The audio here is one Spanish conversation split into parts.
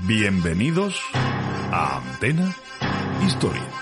Bienvenidos a Antena Historia.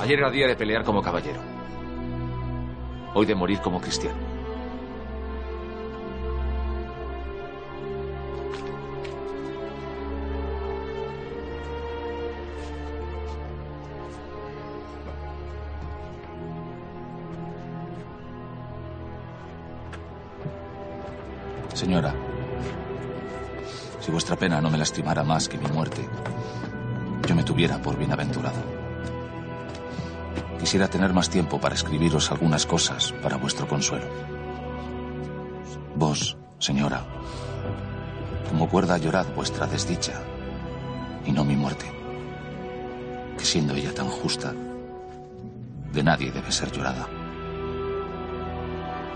ayer era día de pelear como caballero. Hoy de morir como cristiano. Señora, si vuestra pena no me lastimara más que mi muerte, yo me tuviera por bienaventurado. Quisiera tener más tiempo para escribiros algunas cosas para vuestro consuelo. Vos, señora, como cuerda llorad vuestra desdicha y no mi muerte, que siendo ella tan justa, de nadie debe ser llorada.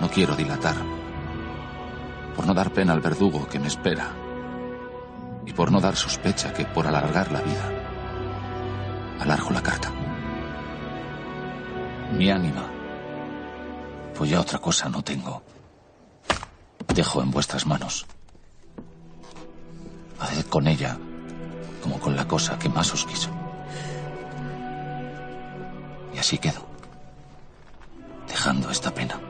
No quiero dilatar, por no dar pena al verdugo que me espera y por no dar sospecha que por alargar la vida alargo la carta. Mi ánima, pues ya otra cosa no tengo. Dejo en vuestras manos. Haced con ella como con la cosa que más os quiso. Y así quedo, dejando esta pena,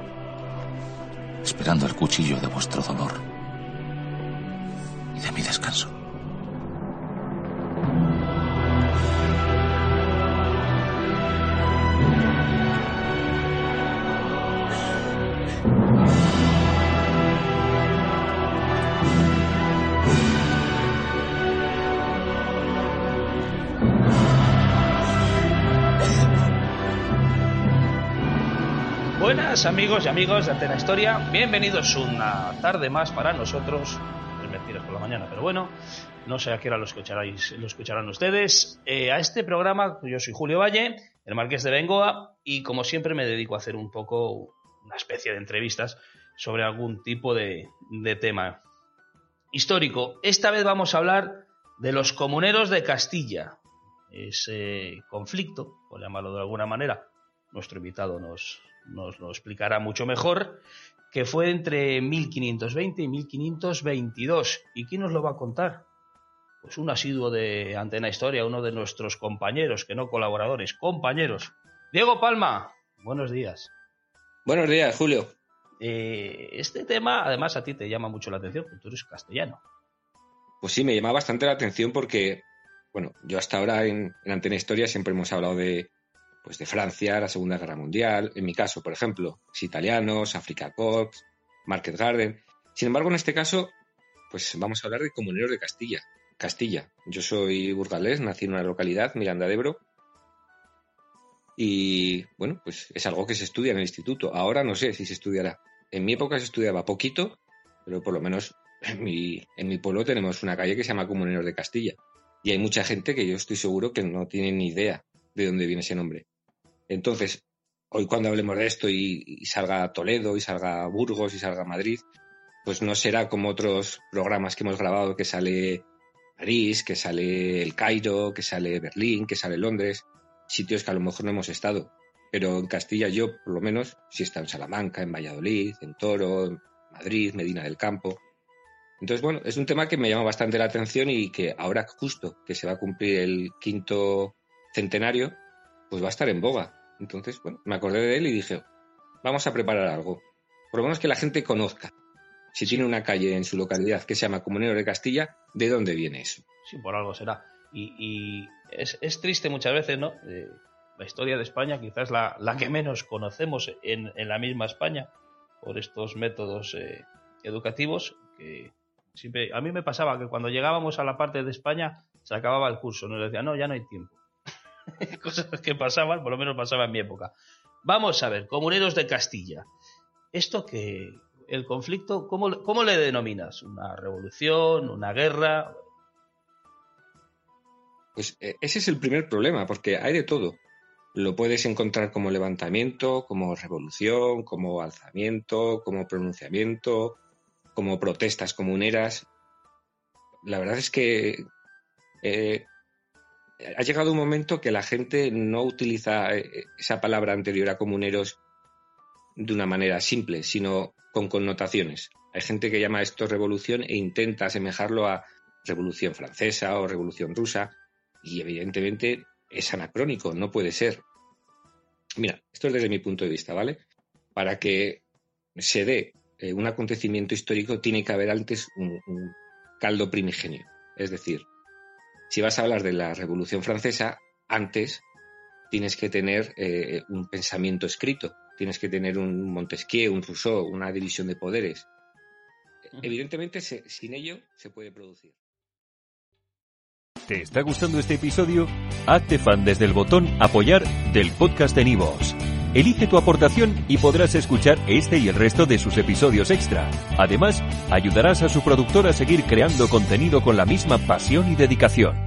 esperando el cuchillo de vuestro dolor y de mi descanso. Amigos y amigos de Antena Historia, bienvenidos una tarde más para nosotros. Es mentiras por la mañana, pero bueno, no sé a qué hora lo, escucharáis, lo escucharán ustedes. Eh, a este programa, yo soy Julio Valle, el Marqués de Bengoa, y como siempre me dedico a hacer un poco una especie de entrevistas sobre algún tipo de, de tema histórico. Esta vez vamos a hablar de los comuneros de Castilla, ese conflicto, por llamarlo de alguna manera. Nuestro invitado nos, nos lo explicará mucho mejor, que fue entre 1520 y 1522. ¿Y quién nos lo va a contar? pues un asiduo de Antena Historia, uno de nuestros compañeros, que no colaboradores, compañeros. Diego Palma, buenos días. Buenos días, Julio. Eh, este tema, además, a ti te llama mucho la atención, porque tú eres castellano. Pues sí, me llama bastante la atención porque, bueno, yo hasta ahora en, Antena Historia siempre hemos hablado de, pues de Francia, la Segunda Guerra Mundial, en mi caso, por ejemplo, italianos, Africa Corps, Market Garden. Sin embargo, en este caso, pues vamos a hablar de comuneros de Castilla. Castilla. Yo soy burgalés, nací en una localidad, Miranda de Ebro, y bueno, pues es algo que se estudia en el instituto. Ahora no sé si se estudiará. En mi época se estudiaba poquito, pero por lo menos en mi, en mi pueblo tenemos una calle que se llama Comuneros de Castilla. Y hay mucha gente que yo estoy seguro que no tiene ni idea de dónde viene ese nombre. Entonces, hoy cuando hablemos de esto y, y salga Toledo, y salga Burgos, y salga Madrid, pues no será como otros programas que hemos grabado que sale París, que sale el Cairo, que sale Berlín, que sale Londres, sitios que a lo mejor no hemos estado. Pero en Castilla yo, por lo menos, sí he estado en Salamanca, en Valladolid, en Toro, en Madrid, Medina del Campo. Entonces, bueno, es un tema que me llama bastante la atención y que ahora justo que se va a cumplir el quinto centenario, pues va a estar en boga. Entonces, bueno, me acordé de él y dije, vamos a preparar algo. Por lo menos que la gente conozca si tiene una calle en su localidad que se llama Comunero de Castilla, ¿de dónde viene eso? Sí, por algo será. Y, es, triste muchas veces, ¿no? Eh, la historia de España quizás la, la que menos conocemos en, la misma España por estos métodos eh, educativos que siempre a mí me pasaba que cuando llegábamos a la parte de España se acababa el curso, nos decía, no, ya no hay tiempo. Cosas que pasaban, por lo menos pasaba en mi época. Vamos a ver, comuneros de Castilla. Esto que, el conflicto, ¿cómo, ¿cómo le denominas? ¿Una revolución? ¿Una guerra? Pues eh, ese es el primer problema, porque hay de todo. Lo puedes encontrar como levantamiento, como revolución, como alzamiento, como pronunciamiento, como protestas comuneras. La verdad es que eh, ha llegado un momento que la gente no utiliza eh, esa palabra anterior a comuneros de una manera simple, sino con connotaciones. Hay gente que llama esto revolución e intenta asemejarlo a revolución francesa o revolución rusa y evidentemente es anacrónico, no puede ser. Mira, esto es desde mi punto de vista, ¿vale? Para que se dé eh, un acontecimiento histórico tiene que haber antes un, caldo primigenio. Es decir, si vas a hablar de la Revolución Francesa, antes tienes que tener eh, un pensamiento escrito, tienes que tener un Montesquieu, un Rousseau, una división de poderes. Evidentemente, sin ello se puede producir. ¿Te está gustando este episodio? Hazte fan desde el botón Apoyar del podcast de Nivos. Elige tu aportación y podrás escuchar este y el resto de sus episodios extra. Además, ayudarás a su productor a seguir creando contenido con la misma pasión y dedicación.